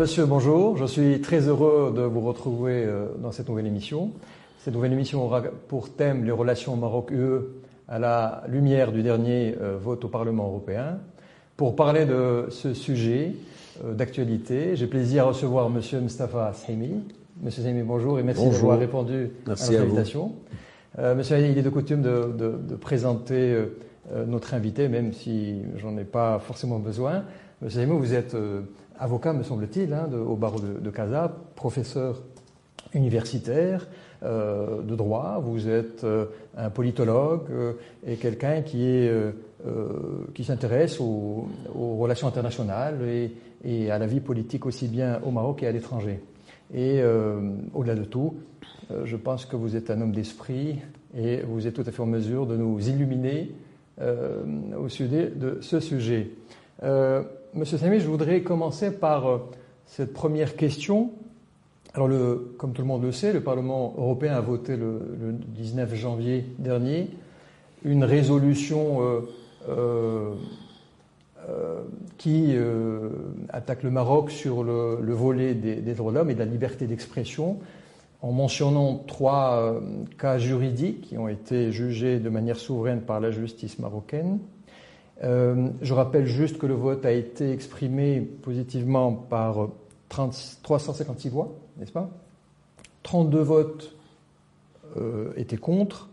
Monsieur, bonjour. Je suis très heureux de vous retrouver euh, dans cette nouvelle émission. Cette nouvelle émission aura pour thème les relations Maroc-UE à la lumière du dernier euh, vote au Parlement européen. Pour parler de ce sujet euh, d'actualité, j'ai plaisir à recevoir Monsieur Mustafa Sahimi. Monsieur Sahimi, bonjour et merci d'avoir répondu à notre invitation. Monsieur il est de coutume de, de, de présenter notre invité, même si j'en ai pas forcément besoin. Monsieur Sahimi, vous êtes avocat, me semble-t-il, hein, au barreau de, de Casa, professeur universitaire euh, de droit, vous êtes euh, un politologue euh, et quelqu'un qui, est, euh, euh, qui s'intéresse aux, aux, relations internationales et, et, à la vie politique aussi bien au Maroc et à l'étranger. Et au-delà de tout, je pense que vous êtes un homme d'esprit et vous êtes tout à fait en mesure de nous illuminer au sujet de ce sujet. Monsieur Samy, je voudrais commencer par euh, cette première question. Alors, comme tout le monde le sait, le Parlement européen a voté le, le 19 janvier dernier une résolution euh, euh, qui attaque le Maroc sur le, le volet des, droits de l'homme et de la liberté d'expression, en mentionnant trois cas juridiques qui ont été jugés de manière souveraine par la justice marocaine. Euh, je rappelle juste que le vote a été exprimé positivement par 30, 356 voix, n'est-ce pas? 32 votes euh, étaient contre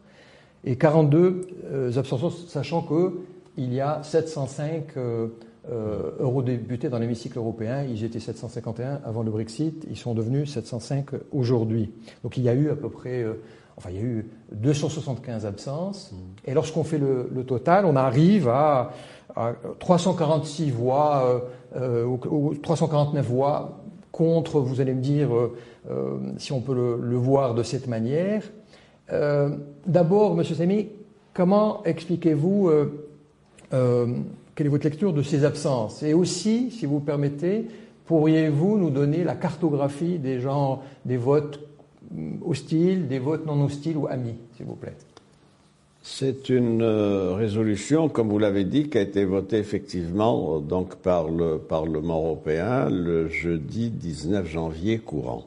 et 42 euh, abstentions, sachant qu'il y a 705 euh, euh, eurodéputés dans l'hémicycle européen. Ils étaient 751 avant le Brexit, ils sont devenus 705 aujourd'hui. Donc il y a eu à peu près euh, Enfin, il y a eu 275 absences. Mmh. Et lorsqu'on fait le, le, total, on arrive à, à 346 voix, euh, ou, ou, 349 voix contre, vous allez me dire, euh, euh, si on peut le, le, voir de cette manière. Euh, d'abord, Monsieur Samy, comment expliquez-vous, euh, euh, quelle est votre lecture de ces absences? Et aussi, si vous permettez, pourriez-vous nous donner la cartographie des gens, des votes hostiles, des votes non hostiles ou amis, s'il vous plaît C'est une euh, résolution, comme vous l'avez dit, qui a été votée effectivement donc par le Parlement européen le jeudi 19 janvier courant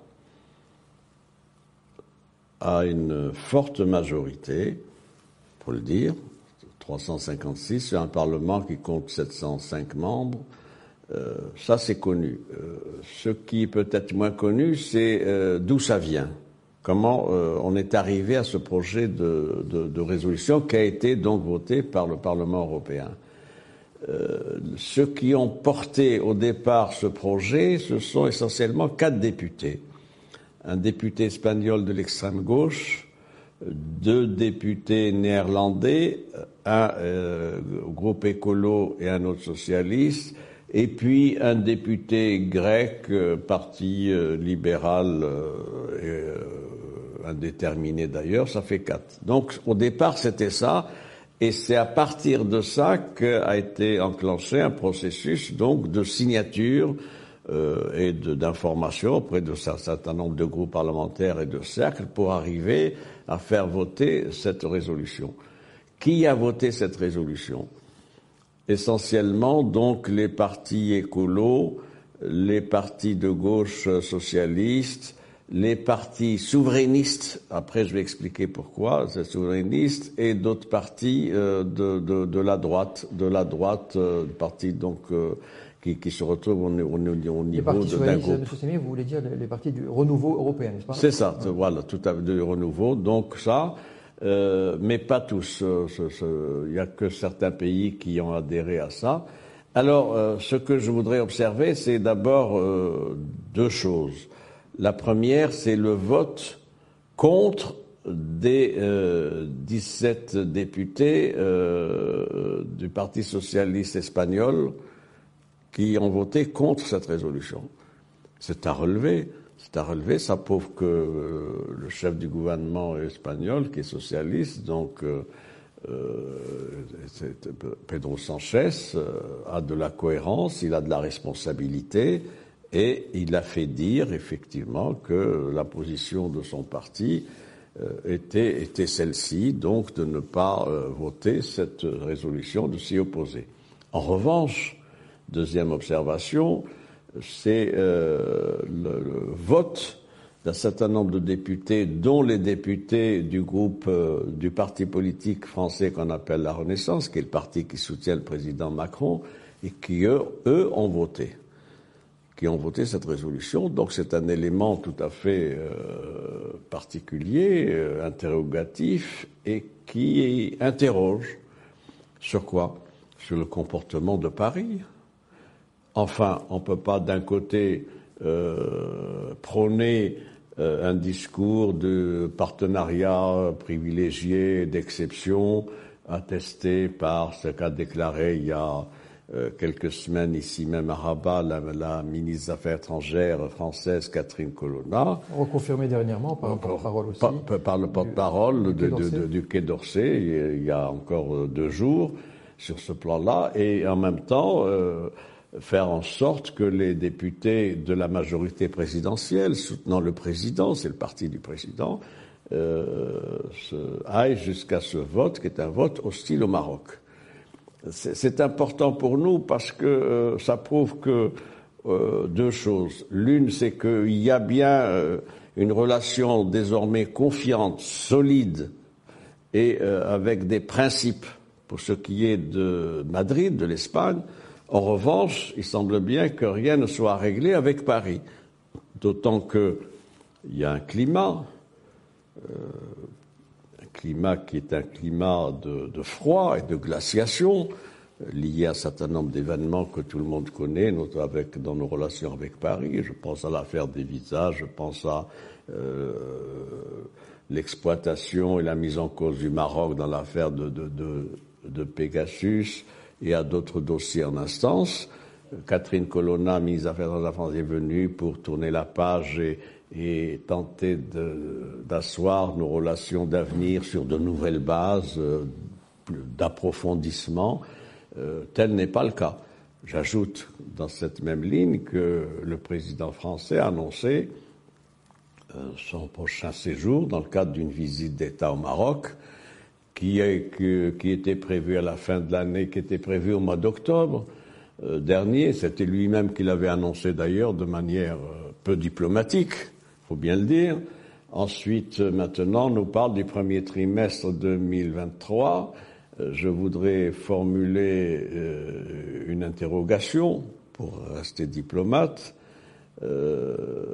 à une forte majorité, faut le dire, 356, c'est un Parlement qui compte 705 membres. Euh, ça, c'est connu. Euh, ce qui est peut-être moins connu, c'est euh, d'où ça vient comment euh, on est arrivé à ce projet de, de, de, résolution qui a été donc voté par le Parlement européen. Euh, ceux qui ont porté au départ ce projet, ce sont essentiellement quatre députés. Un député espagnol de l'extrême gauche, deux députés néerlandais, un euh, groupe écolo et un autre socialiste, et puis un député grec, euh, parti euh, libéral euh, indéterminé d'ailleurs, ça fait quatre. Donc au départ c'était ça, et c'est à partir de ça qu'a été enclenché un processus donc de signature euh, et d'information auprès de un certain nombre de groupes parlementaires et de cercles pour arriver à faire voter cette résolution. Qui a voté cette résolution? Essentiellement donc les partis écolos, les partis de gauche socialistes, les partis souverainistes, après je vais expliquer pourquoi, c'est souverainiste, et d'autres partis euh, de, de, de, la droite, de la droite, euh, partis donc euh, qui, qui, se retrouvent au, au, au niveau d'un groupe. Sémier, vous voulez dire les, les partis du renouveau européen, n'est-ce pas? C'est ça, ouais. voilà, tout à fait, du renouveau. Donc ça, euh, mais pas tous. Il n'y a que certains pays qui ont adhéré à ça. Alors, euh, ce que je voudrais observer, c'est d'abord euh, deux choses. La première, c'est le vote contre des euh, 17 députés euh, du Parti socialiste espagnol qui ont voté contre cette résolution. C'est à relever. C'est à relever. Ça prouve que euh, le chef du gouvernement espagnol, qui est socialiste, donc euh, Pedro Sanchez, a de la cohérence, il a de la responsabilité et il a fait dire effectivement que la position de son parti euh, était, celle-ci, donc de ne pas euh, voter cette résolution, de s'y opposer. En revanche, deuxième observation, c'est le, vote d'un certain nombre de députés, dont les députés du groupe du parti politique français qu'on appelle la Renaissance, qui est le parti qui soutient le président Macron, et qui, eux, eux ont voté qui ont voté cette résolution. Donc c'est un élément tout à fait euh, particulier, euh, interrogatif, et qui interroge sur quoi? Sur le comportement de Paris. Enfin, on ne peut pas d'un côté euh, prôner un discours de partenariat privilégié, d'exception, attesté par ce qu'a déclaré il y a euh, quelques semaines ici même à Rabat, la, ministre des Affaires étrangères française Catherine Colonna. Reconfirmé dernièrement par le porte-parole aussi. Par, le porte-parole du, Quai d'Orsay, il y a encore euh, deux jours, sur ce plan-là, et en même temps euh, faire en sorte que les députés de la majorité présidentielle, soutenant le président, c'est le parti du président, aillent jusqu'à ce vote qui est un vote hostile au Maroc c'est important pour nous parce que euh, ça prouve que euh, deux choses. L'une, c'est qu'il y a bien euh, une relation désormais confiante, solide et avec des principes pour ce qui est de Madrid, de l'Espagne. En revanche, il semble bien que rien ne soit réglé avec Paris, d'autant qu'il y a un climat climat qui est un climat de, froid et de glaciation lié à un certain nombre d'événements que tout le monde connaît, avec, dans nos relations avec Paris. Je pense à l'affaire des visas, je pense à euh, l'exploitation et la mise en cause du Maroc dans l'affaire de, de, de, de, Pegasus et à d'autres dossiers en instance. Catherine Colonna, ministre des Affaires de la France, est venue pour tourner la page et, et tenter d'asseoir nos relations d'avenir sur de nouvelles bases euh, d'approfondissement. Euh, tel n'est pas le cas. J'ajoute dans cette même ligne que le président français a annoncé euh, son prochain séjour dans le cadre d'une visite d'État au Maroc qui, est, qui, était prévue à la fin de l'année, qui était prévue au mois d'octobre dernier. C'était lui-même qui l'avait annoncé d'ailleurs de manière peu diplomatique faut bien le dire. Ensuite, maintenant, on nous parle du premier trimestre 2023. Euh, je voudrais formuler euh, une interrogation pour rester diplomate. Euh,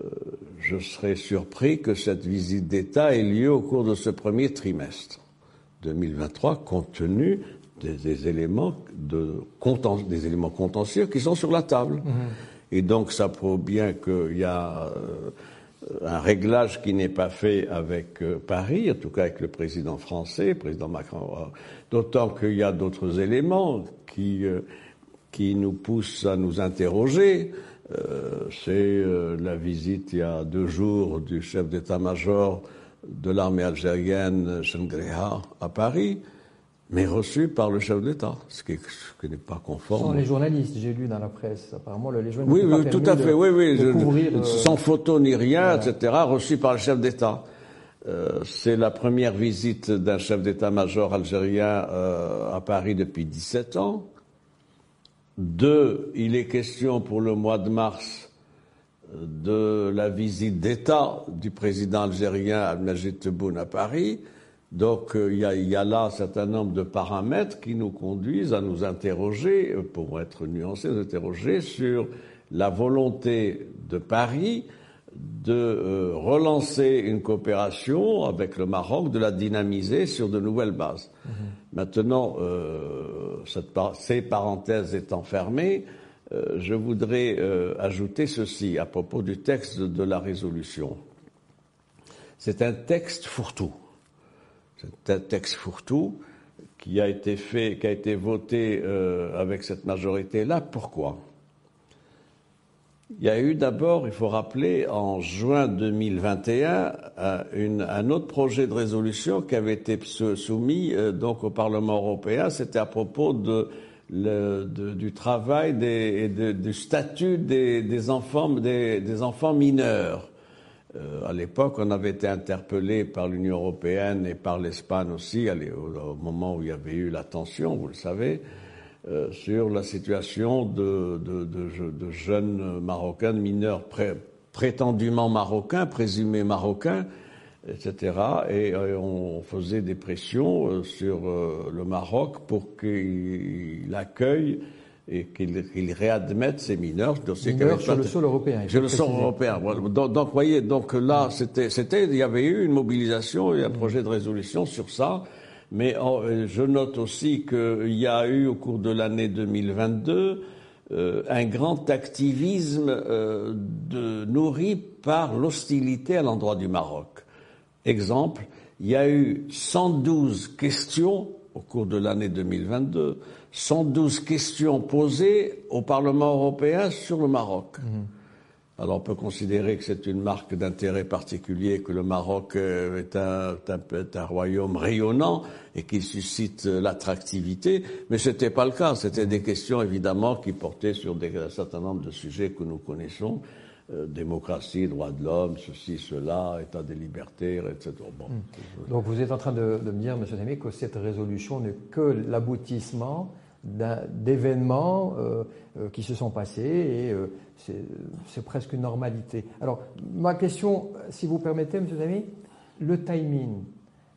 je serais surpris que cette visite d'État ait lieu au cours de ce premier trimestre 2023, compte tenu des, éléments de des éléments contentieux qui sont sur la table. Mmh. Et donc, ça prouve bien qu'il y a euh, un réglage qui n'est pas fait avec euh, Paris, en tout cas avec le président français, président Macron. D'autant qu'il y a d'autres éléments qui, euh, qui nous poussent à nous interroger. C'est la visite il y a deux jours du chef d'état-major de l'armée algérienne, Shengreha, à Paris mais reçu par le chef d'État, ce qui, n'est pas conforme. Sans les journalistes, j'ai lu dans la presse, apparemment les journalistes. Oui, oui, tout à fait, oui, oui, euh, sans photo ni rien, etc., reçu par le chef d'État. Euh, c'est la première visite d'un chef d'état-major algérien euh, à Paris depuis 17 ans. Deux, il est question pour le mois de mars de la visite d'État du président algérien Al-Majid Tebboune à Paris. Donc euh, il y, a, là un certain nombre de paramètres qui nous conduisent à nous interroger, euh, pour être nuancés, nous interroger sur la volonté de Paris de euh, relancer une coopération avec le Maroc, de la dynamiser sur de nouvelles bases. Mm-hmm. Maintenant, ces parenthèses étant fermées, je voudrais ajouter ceci à propos du texte de la résolution. C'est un texte fourre-tout. C'est un texte fourre-tout qui a été fait, qui a été voté euh, avec cette majorité-là. Pourquoi? Il y a eu d'abord, il faut rappeler, en juin 2021, un autre projet de résolution qui avait été soumis euh, donc au Parlement européen. C'était à propos du travail et du statut des enfants mineurs. Euh, à l'époque, on avait été interpellé par l'Union européenne et par l'Espagne aussi, au, moment où il y avait eu la tension, vous le savez. sur la situation de, jeunes Marocains, mineurs prétendument marocains, présumés marocains, etc. Et on faisait des pressions sur le Maroc pour qu'il accueille et qu'il réadmette ces mineurs. Mineurs sur le sol européen. Sur le sol européen. Donc, donc, voyez, donc là, c'était, c'était, il y avait eu une mobilisation et un projet de résolution sur ça. Mais oh, je note aussi qu'il y a eu au cours de l'année 2022 euh, un grand activisme euh, de, nourri par l'hostilité à l'endroit du Maroc. Exemple, il y a eu 112 questions au cours de l'année 2022 112 questions posées au Parlement européen sur le Maroc. Mhm. Alors on peut considérer que c'est une marque d'intérêt particulier, que le Maroc euh, est un, un, royaume rayonnant et qui suscite l'attractivité, mais ce n'était pas le cas. C'était des questions évidemment qui portaient sur des, un certain nombre de sujets que nous connaissons. Euh, démocratie, droits de l'homme, ceci, cela, état des libertés, etc. Mhm. Donc vous êtes en train de, me dire, M. Demi, que cette résolution n'est que l'aboutissement d'événements euh, euh, qui se sont passés et c'est presque une normalité. Alors, ma question, si vous permettez, M. Zami, le timing,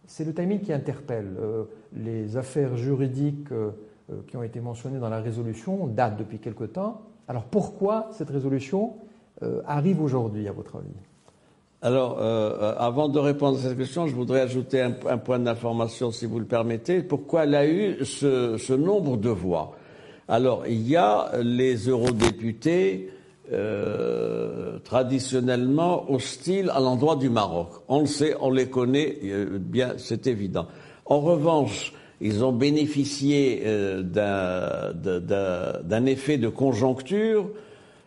c'est le timing qui interpelle. les affaires juridiques qui ont été mentionnées dans la résolution datent depuis quelque temps. Alors, pourquoi cette résolution arrive aujourd'hui, à votre avis? Alors, euh, euh, avant de répondre à cette question, je voudrais ajouter un, point d'information, si vous le permettez. Pourquoi elle a eu ce, nombre de voix? Alors, il y a les eurodéputés euh, traditionnellement hostiles à l'endroit du Maroc. On le sait, on les connaît bien, c'est évident. En revanche, ils ont bénéficié d'un effet de conjoncture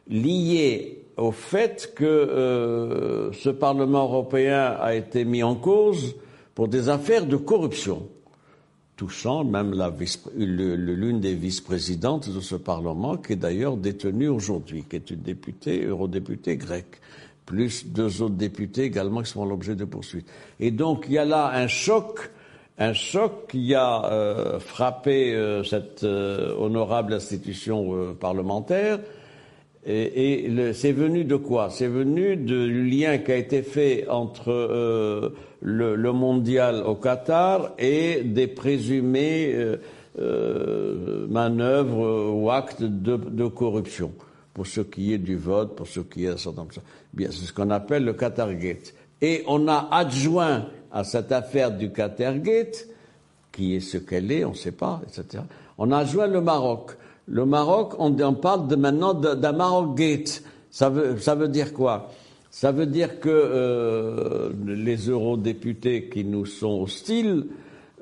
lié au fait que euh, ce Parlement européen a été mis en cause pour des affaires de corruption, touchant même l'une des vice-présidentes de ce Parlement, qui est d'ailleurs détenue aujourd'hui, qui est une députée, eurodéputée grecque, plus deux autres députés également qui sont l'objet de poursuites. Et donc il y a là un choc, un choc qui a euh, frappé euh, cette honorable institution parlementaire et, et c'est venu de quoi? C'est venu du lien qui a été fait entre euh, le, le, mondial au Qatar et des présumées euh, euh, manœuvres ou actes de, de, corruption. Pour ce qui est du vote, pour ce qui est de certain Bien, c'est ce qu'on appelle le Qatargate. Et on a adjoint à cette affaire du Qatargate, qui est ce qu'elle est, on ne sait pas, etc. On a adjoint le Maroc. Le Maroc, on, parle de, maintenant d'un Maroc Gate. Ça veut, dire quoi? Ça veut dire que euh, les eurodéputés qui nous sont hostiles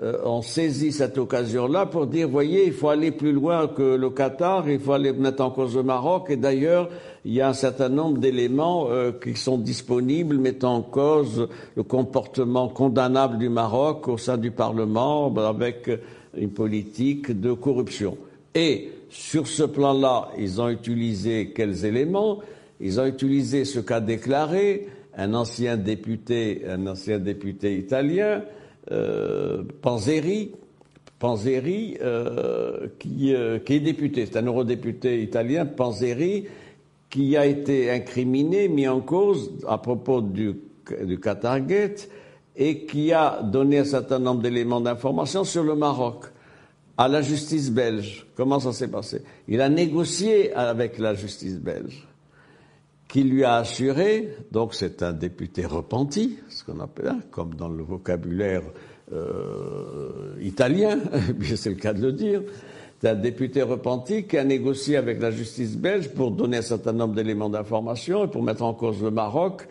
euh, ont saisi cette occasion-là pour dire, voyez, il faut aller plus loin que le Qatar, il faut aller mettre en cause le Maroc. Et d'ailleurs, il y a un certain nombre d'éléments euh, qui sont disponibles mettant en cause le comportement condamnable du Maroc au sein du Parlement avec une politique de corruption. Et sur ce plan-là, ils ont utilisé quels éléments? Ils ont utilisé ce qu'a déclaré un ancien député, un ancien député italien, euh, Panzeri, Panzeri euh, qui, euh, qui, est député, c'est un eurodéputé italien, Panzeri, qui a été incriminé, mis en cause à propos du, du Qatargate et qui a donné un certain nombre d'éléments d'information sur le Maroc à la justice belge. Comment ça s'est passé? Il a négocié avec la justice belge, qui lui a assuré, donc c'est un député repenti, ce qu'on appelle, hein, comme dans le vocabulaire euh, italien, c'est le cas de le dire, c'est un député repenti qui a négocié avec la justice belge pour donner un certain nombre d'éléments d'information et pour mettre en cause le Maroc,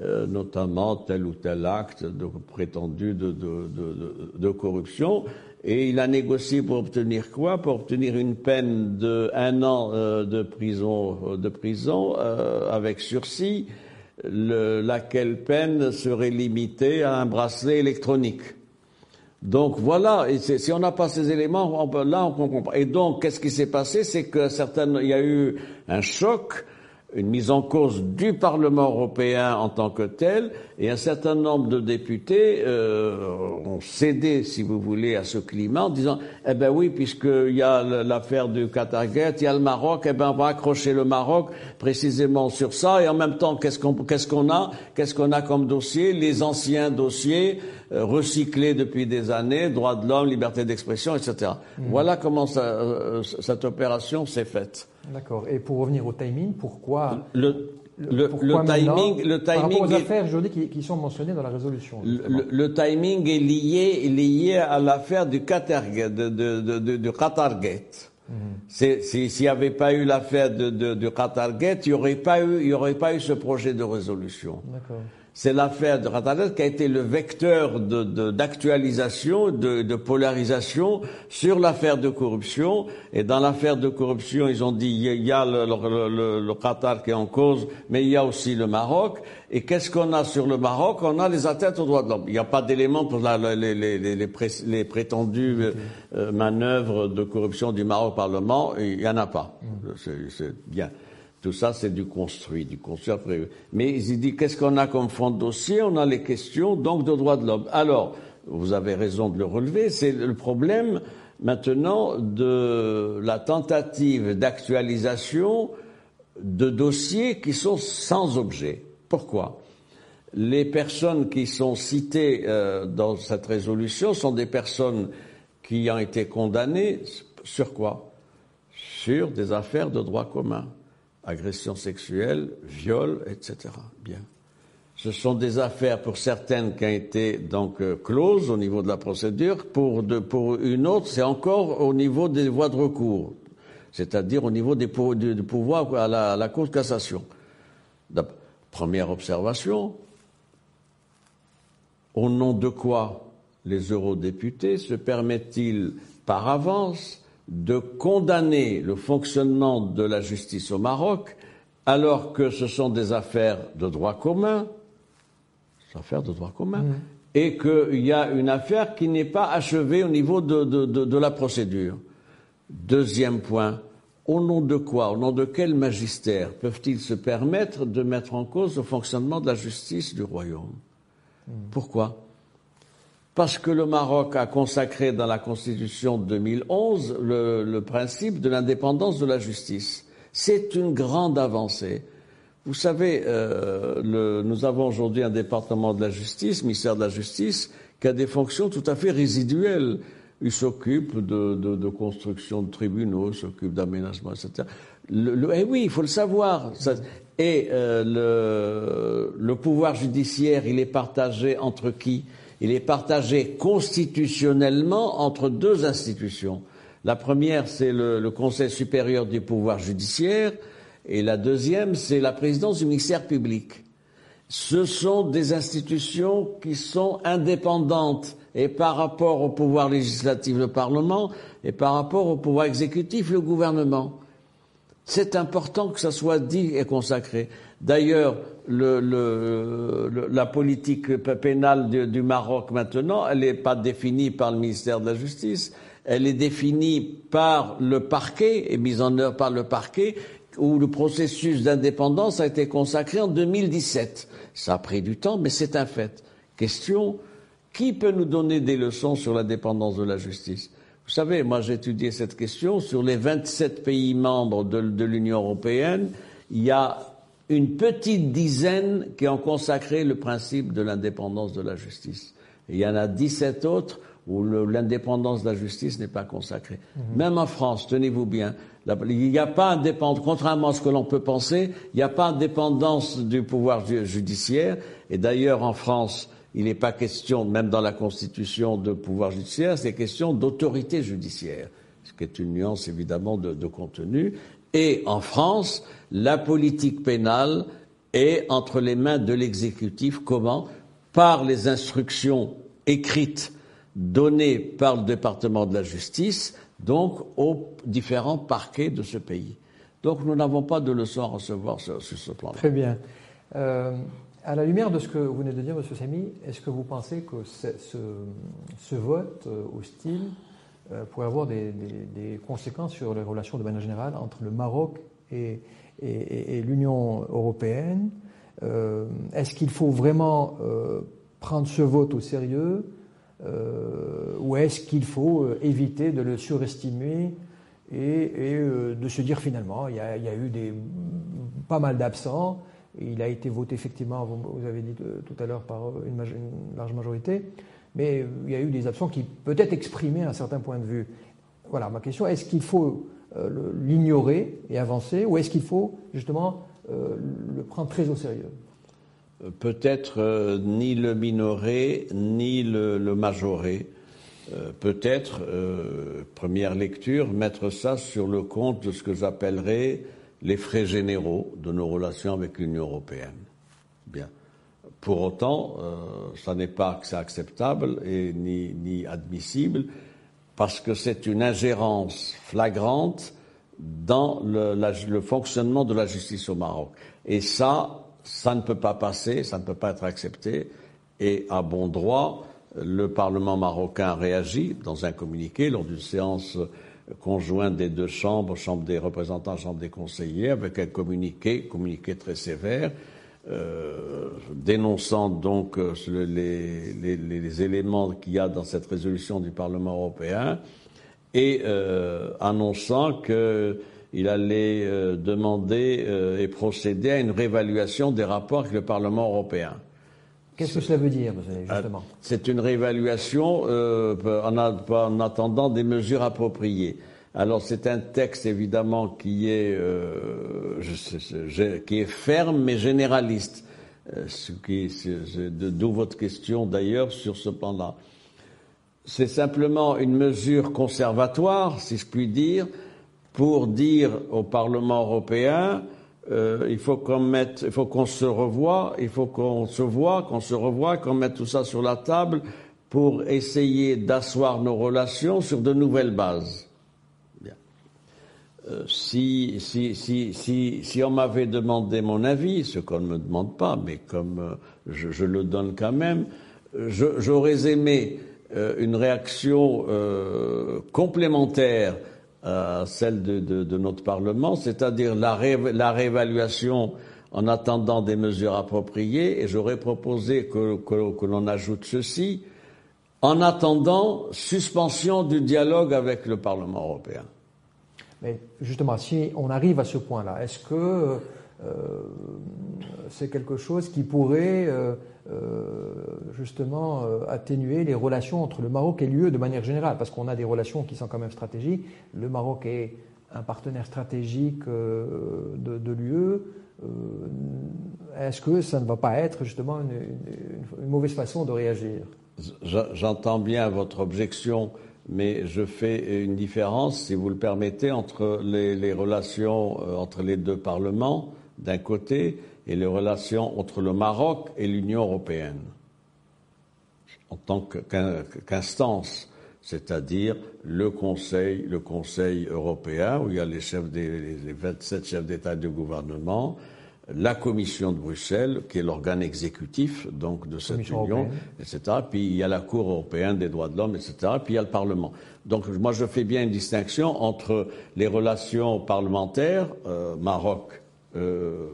euh, notamment tel ou tel acte de, prétendu de corruption. Et il a négocié pour obtenir quoi? Pour obtenir une peine de un an euh, de prison, euh, de prison euh, avec sursis, laquelle peine serait limitée à un bracelet électronique. Donc voilà, et si on n'a pas ces éléments, on là on comprend. Et donc, qu'est-ce qui s'est passé? C'est que certaines, il y a eu un choc une mise en cause du Parlement européen en tant que tel, et un certain nombre de députés euh, ont cédé, si vous voulez, à ce climat en disant Eh ben oui, puisqu'il y a l'affaire du Qatargate, il y a le Maroc, eh ben on va accrocher le Maroc précisément sur ça, et en même temps, qu'est-ce qu'on qu'est-ce qu'on a? Qu'est-ce qu'on a comme dossier? Les anciens dossiers euh, recyclés depuis des années, droits de l'homme, liberté d'expression, etc. Mmh. Voilà comment ça, euh, cette opération s'est faite. D'accord. Et pour revenir au timing, pourquoi le, le, le timing, le timing par rapport aux affaires juridiques qui, qui, sont mentionnées dans la résolution. Le, le, timing est lié, lié à l'affaire du Qatargate, de, de, de, de Qatargate. Mhm. S'il n'y avait pas eu l'affaire de, de, de Qatargate, il n'y aurait pas eu, il y aurait pas eu ce projet de résolution. C'est l'affaire de Ratalet qui a été le vecteur d'actualisation, de, de, de, polarisation sur l'affaire de corruption. Et dans l'affaire de corruption, ils ont dit il y a le, le, le, Qatar qui est en cause, mais il y a aussi le Maroc. Et qu'est-ce qu'on a sur le Maroc? On a les atteintes aux droits de l'homme. Il n'y a pas d'éléments pour la, les, les, les, les, prétendues euh, manœuvres de corruption du Maroc Parlement. Il n'y en a pas. Mm. C'est bien. Tout ça, c'est du construit, du construit après. Mais il dit, qu'est-ce qu'on a comme fond de dossier? On a les questions, donc, de droits de l'homme. Alors, vous avez raison de le relever, c'est le problème maintenant de la tentative d'actualisation de dossiers qui sont sans objet. Pourquoi? Les personnes qui sont citées euh, dans cette résolution sont des personnes qui ont été condamnées sur quoi? Sur des affaires de droit commun agression sexuelle, viol, etc. Bien. Ce sont des affaires pour certaines qui ont été donc euh, closes au niveau de la procédure. Pour, une autre, c'est encore au niveau des voies de recours, c'est-à-dire au niveau des, pouvoirs à la, à la Cour de cassation. Première observation, au nom de quoi les eurodéputés se permettent-ils par avance de condamner le fonctionnement de la justice au Maroc alors que ce sont des affaires de droit commun, des affaires de droit commun, mmh. et qu'il y a une affaire qui n'est pas achevée au niveau de, de, de, de, la procédure. Deuxième point, au nom de quoi, au nom de quel magistère peuvent-ils se permettre de mettre en cause le fonctionnement de la justice du royaume? Mmh. Pourquoi? Parce que le Maroc a consacré dans la Constitution de 2011 le, le principe de l'indépendance de la justice. C'est une grande avancée. Vous savez, euh, nous avons aujourd'hui un département de la justice, ministère de la justice, qui a des fonctions tout à fait résiduelles. Il s'occupe de, construction de tribunaux, s'occupe d'aménagement, etc. Eh oui, il faut le savoir. Et euh, le pouvoir judiciaire, il est partagé entre qui? Il est partagé constitutionnellement entre deux institutions. La première, c'est le, Conseil supérieur du pouvoir judiciaire, et la deuxième, c'est la présidence du ministère public. Ce sont des institutions qui sont indépendantes, et par rapport au pouvoir législatif, le Parlement, et par rapport au pouvoir exécutif, le gouvernement. C'est important que ça soit dit et consacré. D'ailleurs, le, le, la politique pénale du, Maroc maintenant, elle n'est pas définie par le ministère de la Justice, elle est définie par le parquet et mise en œuvre par le parquet, où le processus d'indépendance a été consacré en 2017. Ça a pris du temps, mais c'est un fait. Question, qui peut nous donner des leçons sur l'indépendance de la justice? Vous savez, moi j'ai étudié cette question. Sur les 27 pays membres de, de l'Union européenne, il y a une petite dizaine qui ont consacré le principe de l'indépendance de la justice. Et il y en a 17 autres où l'indépendance de la justice n'est pas consacrée. Mhm. Même en France, tenez-vous bien, il n'y a pas indépendance, contrairement à ce que l'on peut penser, il n'y a pas indépendance du pouvoir judiciaire. Et d'ailleurs, en France, il n'est pas question, même dans la Constitution, de pouvoir judiciaire, c'est question d'autorité judiciaire, ce qui est une nuance évidemment de, contenu. Et en France, la politique pénale est entre les mains de l'exécutif. Comment? Par les instructions écrites données par le département de la justice, donc aux différents parquets de ce pays. Donc nous n'avons pas de leçons à recevoir sur, ce plan-là. Très bien. Euh, à la lumière de ce que vous venez de dire, M. Samy, est-ce que vous pensez que ce, vote euh, hostile euh, pourrait avoir des, conséquences sur les relations de manière générale entre le Maroc et, l'Union européenne? Est-ce qu'il faut vraiment prendre ce vote au sérieux ou est-ce qu'il faut éviter de le surestimer et, de se dire finalement il y a, eu pas mal d'absents il a été voté effectivement, vous, avez dit tout à l'heure, par une, large majorité, mais il y a eu des absents qui peut-être exprimaient un certain point de vue. Voilà, ma question, est-ce qu'il faut euh, l'ignorer et avancer, ou est-ce qu'il faut justement euh, le prendre très au sérieux? Peut-être euh, ni le minorer, ni le, le majorer. Peut-être, première lecture, mettre ça sur le compte de ce que j'appellerais les frais généraux de nos relations avec l'Union européenne. Bien. Pour autant, euh, ça n'est pas acceptable ni, ni admissible parce que c'est une ingérence flagrante dans le, le, fonctionnement de la justice au Maroc. Et ça, ça ne peut pas passer, ça ne peut pas être accepté. Et à bon droit, le Parlement marocain réagit dans un communiqué lors d'une séance conjoint des deux chambres, chambre des représentants, chambre des conseillers, avec un communiqué, communiqué très sévère, euh, dénonçant donc euh, les, éléments qu'il y a dans cette résolution du Parlement européen et euh, annonçant qu'il allait demander et procéder à une réévaluation des rapports avec le Parlement européen. Qu'est-ce que cela veut dire, justement C'est une réévaluation euh, en, attendant des mesures appropriées. Alors c'est un texte évidemment qui est, euh, qui est ferme mais généraliste. Euh, ce qui, d'où votre question d'ailleurs sur ce plan-là. C'est simplement une mesure conservatoire, si je puis dire, pour dire au Parlement européen euh, il faut qu'on mette, il faut qu'on se revoie, il faut qu'on se voit, qu'on se revoie, qu'on mette tout ça sur la table pour essayer d'asseoir nos relations sur de nouvelles bases. Euh, si, si, si, si, si on m'avait demandé mon avis, ce qu'on ne me demande pas, mais comme euh, je, le donne quand même, j'aurais aimé euh, une réaction complémentaire à celle de, notre Parlement, c'est-à-dire la, réévaluation en attendant des mesures appropriées, et j'aurais proposé que, l'on ajoute ceci, en attendant suspension du dialogue avec le Parlement européen. Mais justement, si on arrive à ce point-là, est-ce que euh, c'est quelque chose qui pourrait euh, euh, justement atténuer les relations entre le Maroc et l'UE de manière générale, parce qu'on a des relations qui sont quand même stratégiques. Le Maroc est un partenaire stratégique de, l'UE. Est-ce que ça ne va pas être justement une, une mauvaise façon de réagir? J'entends bien votre objection mais je fais une différence, si vous le permettez, entre les, les relations entre les deux parlements d'un côté et les relations entre le Maroc et l'Union européenne en tant qu'instance, c'est-à-dire le Conseil, le Conseil européen où il y a les chefs des les 27 chefs d'État et de gouvernement, la Commission de Bruxelles, qui est l'organe exécutif donc de cette union, etc. Puis il y a la Cour européenne des droits de l'homme, etc. Puis il y a le Parlement. Donc moi je fais bien une distinction entre les relations parlementaires, euh, Maroc euh,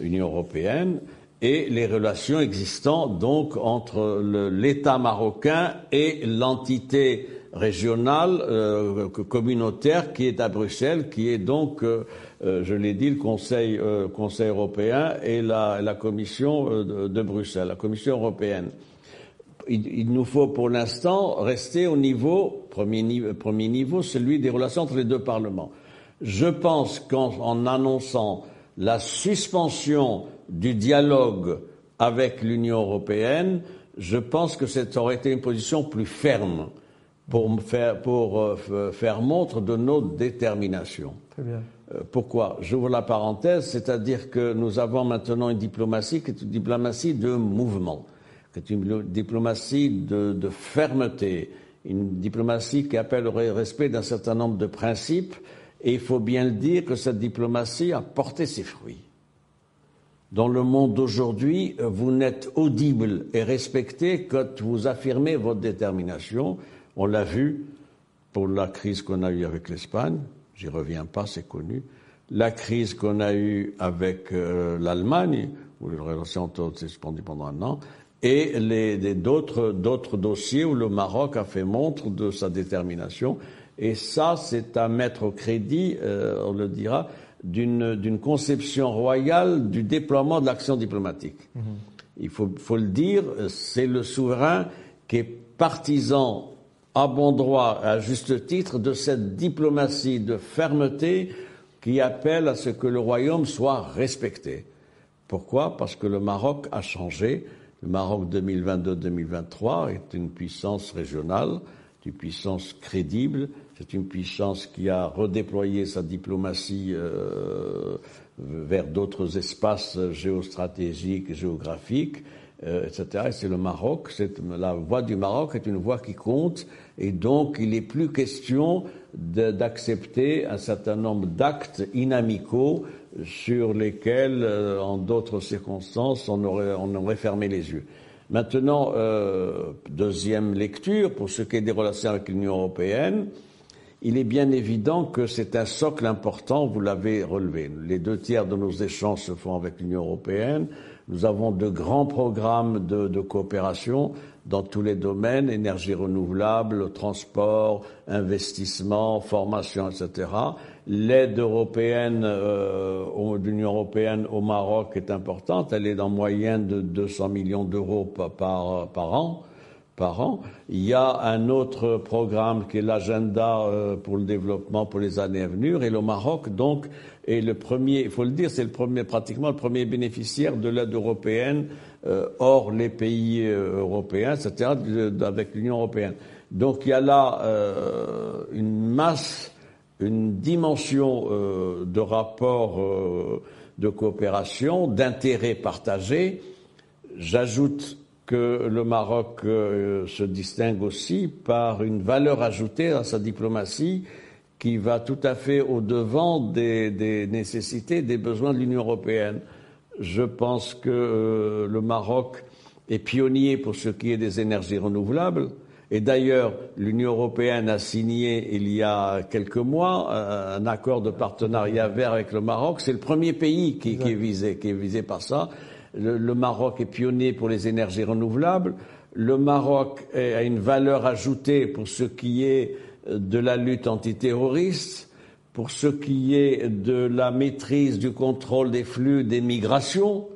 Union européenne et les relations existant donc entre l'État marocain et l'entité régionale euh, communautaire qui est à Bruxelles, qui est donc, euh, je l'ai dit, le Conseil, Conseil européen et la, la Commission de, Bruxelles, la Commission européenne. Il, il nous faut pour l'instant rester au niveau premier, niveau, premier niveau, celui des relations entre les deux parlements. Je pense qu'en annonçant la suspension du dialogue avec l'Union européenne, je pense que ça aurait été une position plus ferme pour faire, pour, euh, faire montre de notre détermination. Très bien. Euh, pourquoi? J'ouvre la parenthèse, c'est-à-dire que nous avons maintenant une diplomatie qui est une diplomatie de mouvement, qui est une diplomatie de, de fermeté, une diplomatie qui appelle au respect d'un certain nombre de principes et il faut bien le dire que cette diplomatie a porté ses fruits. Dans le monde d'aujourd'hui, vous n'êtes audible et respecté quand vous affirmez votre détermination. On l'a vu pour la crise qu'on a eue avec l'Espagne. J'y reviens pas, c'est connu. la crise qu'on a eue avec euh, l'Allemagne, où les relations ont été suspendues pendant un an, et d'autres dossiers où le Maroc a fait montre de sa détermination. Et ça, c'est à mettre au crédit, euh, on le dira, d'une conception royale du déploiement de l'action diplomatique. Mm-hmm. Il faut, faut, le dire, c'est le souverain qui est partisan à bon droit, à juste titre, de cette diplomatie de fermeté qui appelle à ce que le royaume soit respecté. Pourquoi? Parce que le Maroc a changé. Le Maroc 2022-2023 est une puissance régionale, une puissance crédible, c'est une puissance qui a redéployé sa diplomatie euh, vers d'autres espaces géostratégiques, géographiques, euh, etc. Et c'est le Maroc, la voix du Maroc est une voix qui compte, et donc il n'est plus question d'accepter un certain nombre d'actes inamicaux sur lesquels, euh, en d'autres circonstances, on aurait, on aurait fermé les yeux. Maintenant, euh, deuxième lecture, pour ce qui est des relations avec l'Union européenne, il est bien évident que c'est un socle important, vous l'avez relevé. Les deux tiers de nos échanges se font avec l'Union européenne. Nous avons de grands programmes de, de, coopération dans tous les domaines, énergie renouvelable, transport, investissement, formation, etc. L'aide européenne euh, de l'Union européenne au Maroc est importante. Elle est en moyenne de 200 millions d'euros par, par an par an. Il y a un autre programme qui est l'agenda euh, pour le développement pour les années à venir. Et le Maroc, donc, est le premier, il faut le dire, c'est le premier, pratiquement le premier bénéficiaire de l'aide européenne euh, hors les pays euh, européens, c'est-à-dire avec l'Union européenne. Donc il y a là une masse, une dimension de rapport de coopération, d'intérêts partagés. J'ajoute que le Maroc euh, se distingue aussi par une valeur ajoutée à sa diplomatie qui va tout à fait au-devant des, nécessités, des besoins de l'Union européenne. Je pense que euh, le Maroc est pionnier pour ce qui est des énergies renouvelables. Et d'ailleurs, l'Union européenne a signé il y a quelques mois euh, un accord de partenariat vert avec le Maroc. C'est le premier pays qui, qui, est visé, qui est visé par ça. Le, Maroc est pionnier pour les énergies renouvelables. Le Maroc a une valeur ajoutée pour ce qui est de la lutte antiterroriste, pour ce qui est de la maîtrise du contrôle des flux des migrations.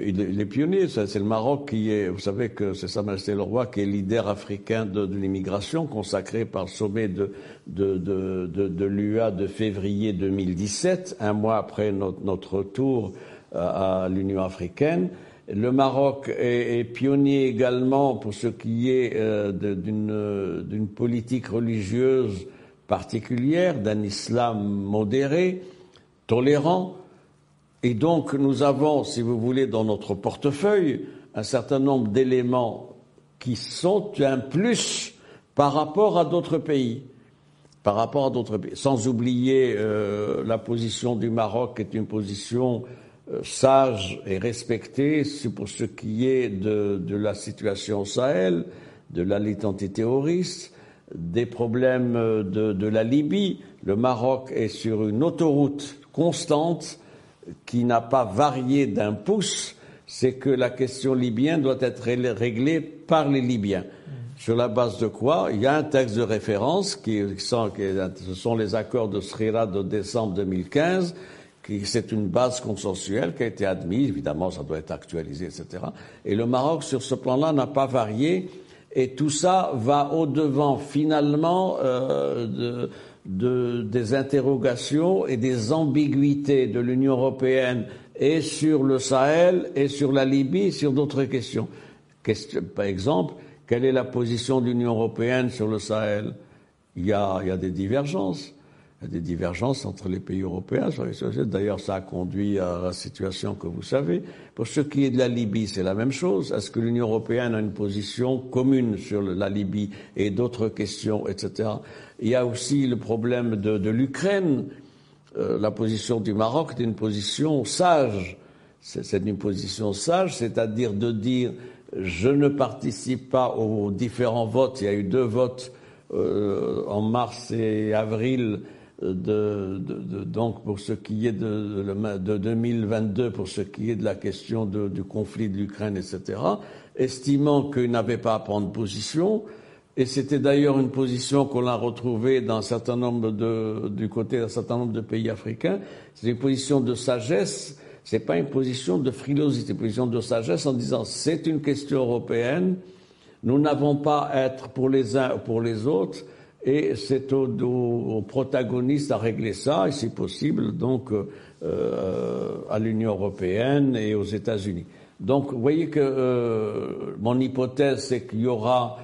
Il, est pionnier, c'est le Maroc qui est, vous savez que c'est Sa Majesté le Roi qui est leader africain de, l'immigration, consacré par le sommet de, de, l'UA de février 2017, un mois après notre, notre tour à l'Union africaine. Le Maroc est, pionnier également pour ce qui est euh, d'une politique religieuse particulière, d'un islam modéré, tolérant. Et donc nous avons, si vous voulez, dans notre portefeuille, un certain nombre d'éléments qui sont un plus par rapport à d'autres pays par rapport à d'autres pays, sans oublier euh, la position du Maroc, qui est une position euh, sage et respecté pour ce qui est de, la situation au Sahel, de la lutte antiterroriste, des problèmes de, de, la Libye. Le Maroc est sur une autoroute constante qui n'a pas varié d'un pouce. C'est que la question libyenne doit être réglée par les Libyens. Sur la base de quoi? Il y a un texte de référence qui, sont, qui ce sont les accords de Srira de décembre 2015 c'est une base consensuelle qui a été admise, évidemment ça doit être actualisé, etc. Et le Maroc, sur ce plan-là, n'a pas varié, et tout ça va au-devant finalement euh, de, des interrogations et des ambiguïtés de l'Union européenne et sur le Sahel et sur la Libye, et sur d'autres questions. Question. Par exemple, quelle est la position de l'Union européenne sur le Sahel? Il y, a, il y a des divergences. Des divergences entre les pays européens sur les sujets. D'ailleurs, ça a conduit à la situation que vous savez. Pour ce qui est de la Libye, c'est la même chose. Est-ce que l'Union européenne a une position commune sur la Libye et d'autres questions, etc. Il y a aussi le problème de, l'Ukraine. Euh, la position du Maroc est une position sage. C'est une position sage, c'est-à-dire de dire je ne participe pas aux différents votes. Il y a eu deux votes euh, en mars et avril de, donc pour ce qui est de, de, 2022, pour ce qui est de la question du conflit de l'Ukraine, etc., estimant qu'il n'avait pas à prendre position. Et c'était d'ailleurs une position qu'on a retrouvée dans un certain nombre de, du côté d'un certain nombre de pays africains. C'est une position de sagesse. C'est pas une position de frilosité, une position de sagesse en disant c'est une question européenne. Nous n'avons pas à être pour les uns ou pour les autres et c'est aux, protagonistes à régler ça, et si possible, donc euh, à l'Union européenne et aux États-Unis. Donc, vous voyez que euh, mon hypothèse, c'est qu'il y aura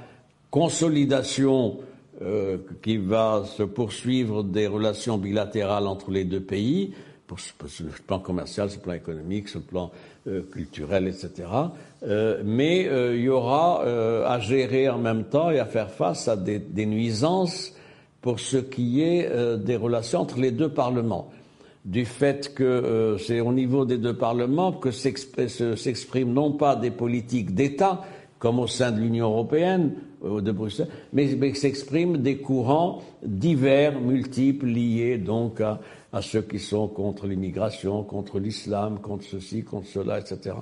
consolidation euh, qui va se poursuivre des relations bilatérales entre les deux pays, pour, sur le plan commercial, sur le plan économique, sur le plan euh, culturel, etc. Euh, mais euh, il y aura à gérer en même temps et à faire face à des, des nuisances pour ce qui est des relations entre les deux parlements. Du fait que c'est au niveau des deux parlements que s'expriment non pas des politiques d'État, comme au sein de l'Union européenne, de Bruxelles, mais, mais s'expriment des courants divers, multiples, liés donc à, à ceux qui sont contre l'immigration, contre l'islam, contre ceci, contre cela, etc.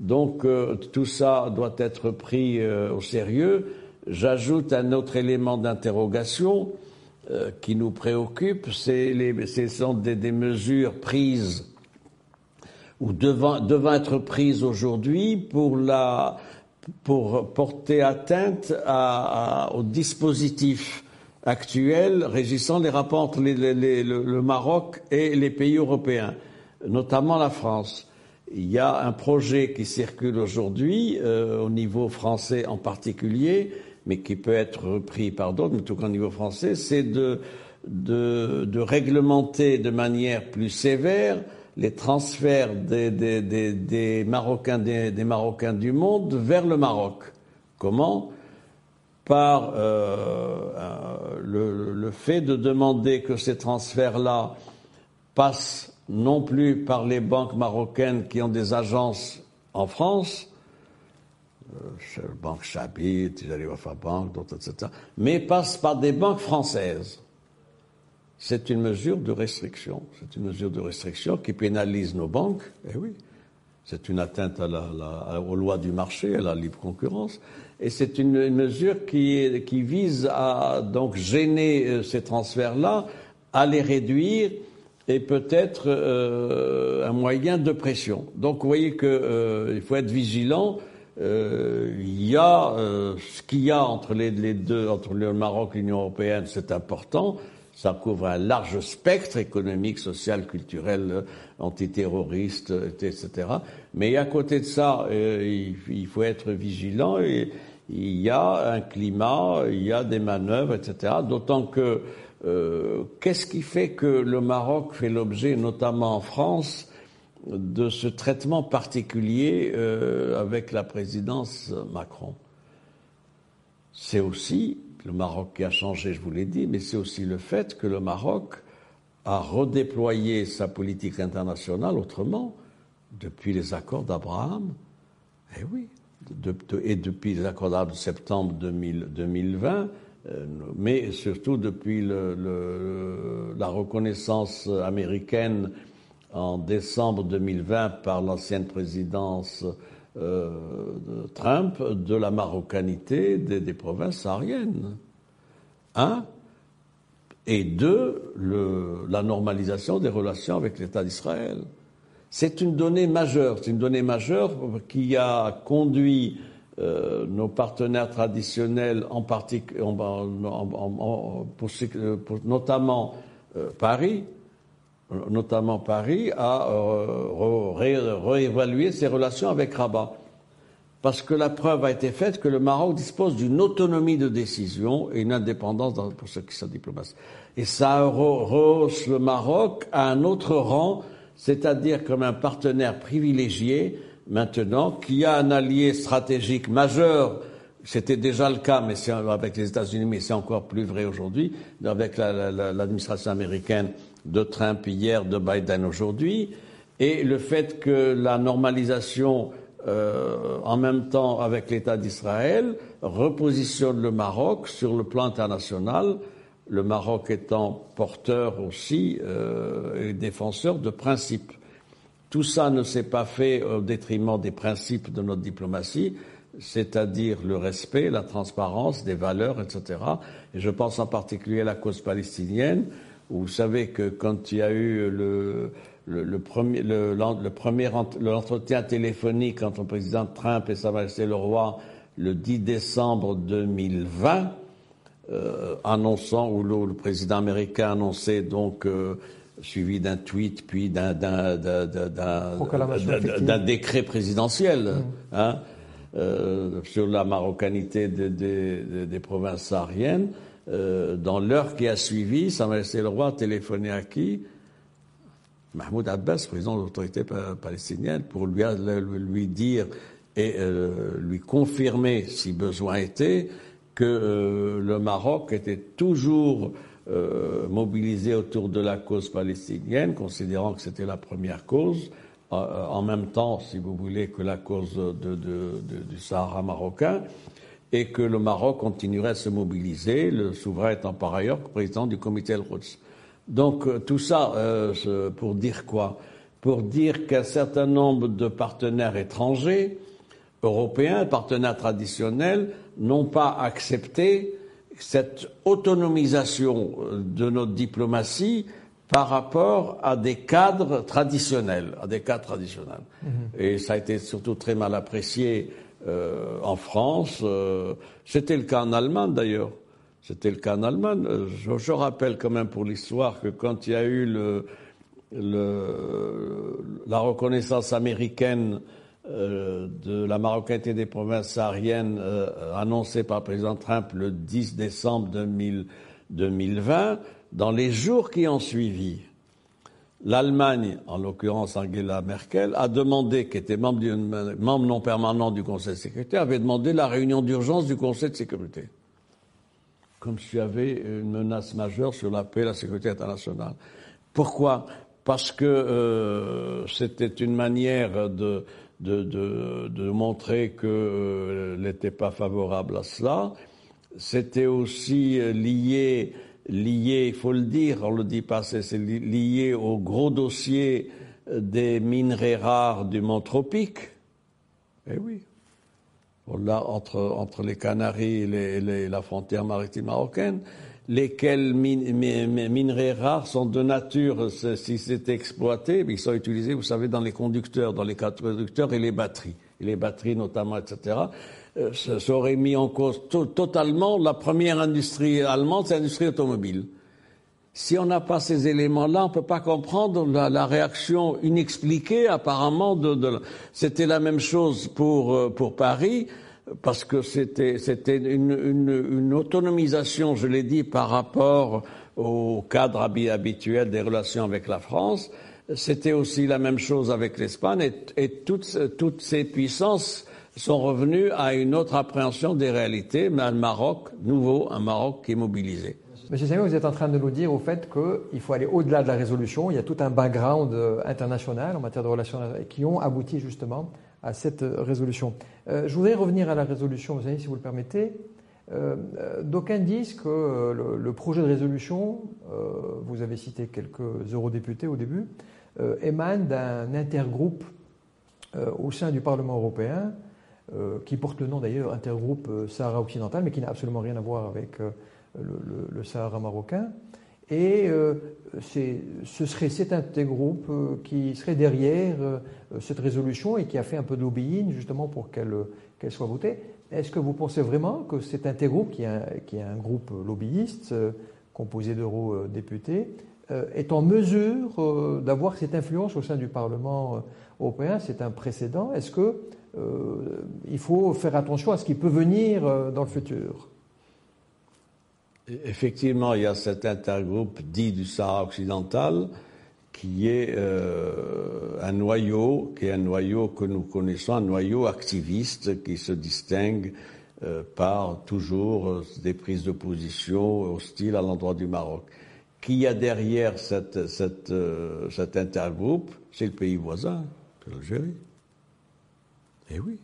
Donc euh, tout ça doit être pris euh, au sérieux. J'ajoute un autre élément d'interrogation euh, qui nous préoccupe, c'est les, ce sont des, des, mesures prises ou devant, devant être prises aujourd'hui pour la pour porter atteinte à, à, au dispositif actuelle régissant les rapports entre le, Maroc et les pays européens, notamment la France. Il y a un projet qui circule aujourd'hui, euh, au niveau français en particulier, mais qui peut être repris par d'autres, mais tout qu'au niveau français, c'est de, de, de, réglementer de manière plus sévère les transferts des, Marocains, des Marocains du monde vers le Maroc. Comment? Par euh, euh, le, fait de demander que ces transferts-là passent non plus par les banques marocaines qui ont des agences en France, euh, Banque Chabit, Wafa Bank, d'autres, etc., mais passent par des banques françaises. C'est une mesure de restriction. C'est une mesure de restriction qui pénalise nos banques. Eh oui, c'est une atteinte à la, la, aux lois du marché, à la libre concurrence. Et c'est une, mesure qui, qui, vise à donc gêner euh, ces transferts-là, à les réduire et peut-être euh, un moyen de pression. Donc vous voyez qu'il euh, faut être vigilant. Euh, il y a ce qu'il y a entre les, les, deux, entre le Maroc et l'Union européenne, c'est important. Ça couvre un large spectre économique, social, culturel, antiterroriste, etc. Mais à côté de ça, il, il, faut être vigilant et il y a un climat, il y a des manœuvres, etc. D'autant que euh, qu'est-ce qui fait que le Maroc fait l'objet, notamment en France, de ce traitement particulier euh, avec la présidence Macron? C'est aussi le Maroc qui a changé, je vous l'ai dit, mais c'est aussi le fait que le Maroc a redéployé sa politique internationale autrement depuis les accords d'Abraham. Eh oui, et depuis les accords de septembre 2020, euh, mais surtout depuis la reconnaissance américaine en décembre 2020 par l'ancienne présidence de Trump de la marocanité des, provinces sahariennes. Un. Et deux, la normalisation des relations avec l'État d'Israël. C'est une donnée majeure, c'est une donnée majeure qui a conduit euh, nos partenaires traditionnels, en particulier, notamment euh, Paris, notamment Paris, à euh, réévaluer ses relations avec Rabat. Parce que la preuve a été faite que le Maroc dispose d'une autonomie de décision et une indépendance pour ce qui est sa diplomatie. Et ça rehausse le Maroc à un autre rang c'est-à-dire comme un partenaire privilégié maintenant, qui a un allié stratégique majeur. C'était déjà le cas, mais avec les États-Unis, mais c'est encore plus vrai aujourd'hui, avec l'administration américaine de Trump hier, de Biden aujourd'hui, et le fait que la normalisation euh, en même temps avec l'État d'Israël repositionne le Maroc sur le plan international le Maroc étant porteur aussi et défenseur de principes. Tout ça ne s'est pas fait au détriment des principes de notre diplomatie, c'est-à-dire le respect, la transparence des valeurs, etc. Et je pense en particulier à la cause palestinienne, vous savez que quand il y a eu le, le, premier, le, premier l'entretien téléphonique entre le président Trump et Sa Majesté le Roi le 10 décembre 2020, euh, annonçant, où le, président américain annonçait donc euh, suivi d'un tweet, puis d'un décret présidentiel mm. hein, euh, sur la marocanité des provinces sahariennes. Euh, dans l'heure qui a suivi, Sa Majesté le Roi a téléphoné à qui? Mahmoud Abbas, président de l'autorité palestinienne, pour lui, dire et euh, lui confirmer, si besoin était, que le Maroc était toujours euh, mobilisé autour de la cause palestinienne, considérant que c'était la première cause, euh, en même temps, si vous voulez, que la cause du Sahara marocain, et que le Maroc continuerait à se mobiliser, le souverain étant par ailleurs président du comité El-Quds. Donc euh, tout ça pour dire quoi? Pour dire qu'un certain nombre de partenaires étrangers, européens, partenaires traditionnels, n'ont pas accepté cette autonomisation de notre diplomatie par rapport à des cadres traditionnels, à des cadres traditionnels. Mhm. Et ça a été surtout très mal apprécié euh, en France. Euh, c'était le cas en Allemagne d'ailleurs. C'était le cas en Allemagne. Euh, je, rappelle quand même pour l'histoire que quand il y a eu la reconnaissance américaine de la marocanité des provinces sahariennes annoncée par le président Trump le 10 décembre 2020, dans les jours qui ont suivi, l'Allemagne, en l'occurrence Angela Merkel, a demandé, qui était membre, non permanent du Conseil de sécurité, avait demandé la réunion d'urgence du Conseil de sécurité. Comme s'il y avait une menace majeure sur la paix et la sécurité internationale. Pourquoi? Parce que euh, c'était une manière de de, montrer qu'elle euh, n'était pas favorable à cela. C'était aussi lié, lié, il faut le dire, on le dit pas, c'est lié au gros dossier euh, des minerais rares du mont tropique. Eh oui. Là, entre, entre les Canaries et la frontière maritime marocaine lesquels minerais rares sont de nature, si c'est exploité, ils sont utilisés, vous savez, dans les conducteurs, dans les conducteurs et les batteries, et les batteries notamment, etc. Euh, ça, aurait mis en cause totalement la première industrie allemande, c'est l'industrie automobile. Si on n'a pas ces éléments-là, on ne peut pas comprendre la, réaction inexpliquée apparemment de, de c'était la même chose pour, euh, pour Paris parce que c'était une, une, une, autonomisation, je l'ai dit, par rapport au cadre habituel des relations avec la France. C'était aussi la même chose avec l'Espagne et, et toutes, toutes, ces puissances sont revenues à une autre appréhension des réalités, mais un Maroc nouveau, un Maroc qui est mobilisé. Monsieur Samuel, vous êtes en train de nous dire au fait qu'il faut aller au-delà de la résolution. Il y a tout un background euh, international en matière de relations qui ont abouti justement à cette résolution. Euh, je voudrais revenir à la résolution, vous savez, si vous le permettez. Euh, euh, d'aucuns disent que le, projet de résolution, vous avez cité quelques eurodéputés au début, émane d'un intergroupe au sein du Parlement européen, qui porte le nom d'ailleurs intergroupe Sahara occidental, mais qui n'a absolument rien à voir avec le Sahara marocain. Et euh, ce serait cet intergroupe euh, qui serait derrière euh, cette résolution et qui a fait un peu de lobbying justement pour qu'elle soit votée. Est-ce que vous pensez vraiment que cet intergroupe, qui est qui est un groupe lobbyiste composé d'eurodéputés, est en mesure d'avoir cette influence au sein du Parlement européen? C'est un précédent. Est-ce qu'il faut faire attention à ce qui peut venir dans le futur Effectivement, il y a cet intergroupe dit du Sahara occidental qui est euh, un noyau, qui est un noyau que nous connaissons, un noyau activiste qui se distingue euh, par toujours euh, des prises de position hostiles à l'endroit du Maroc. Qui a derrière cet intergroupe? C'est le pays voisin, l'Algérie. Eh oui.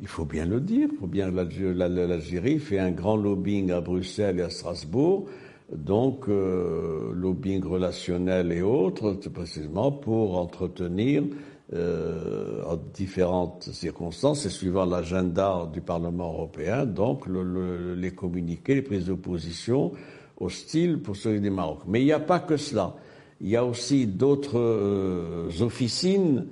Il faut bien le dire, il faut bien l'Algérie fait un grand lobbying à Bruxelles et à Strasbourg donc lobbying relationnel et autres, précisément pour entretenir euh, en différentes circonstances et suivant l'agenda du Parlement européen, donc le, les communiqués, les prises de position hostiles pour celui du Maroc. Mais il n'y a pas que cela. Il y a aussi d'autres euh, officines,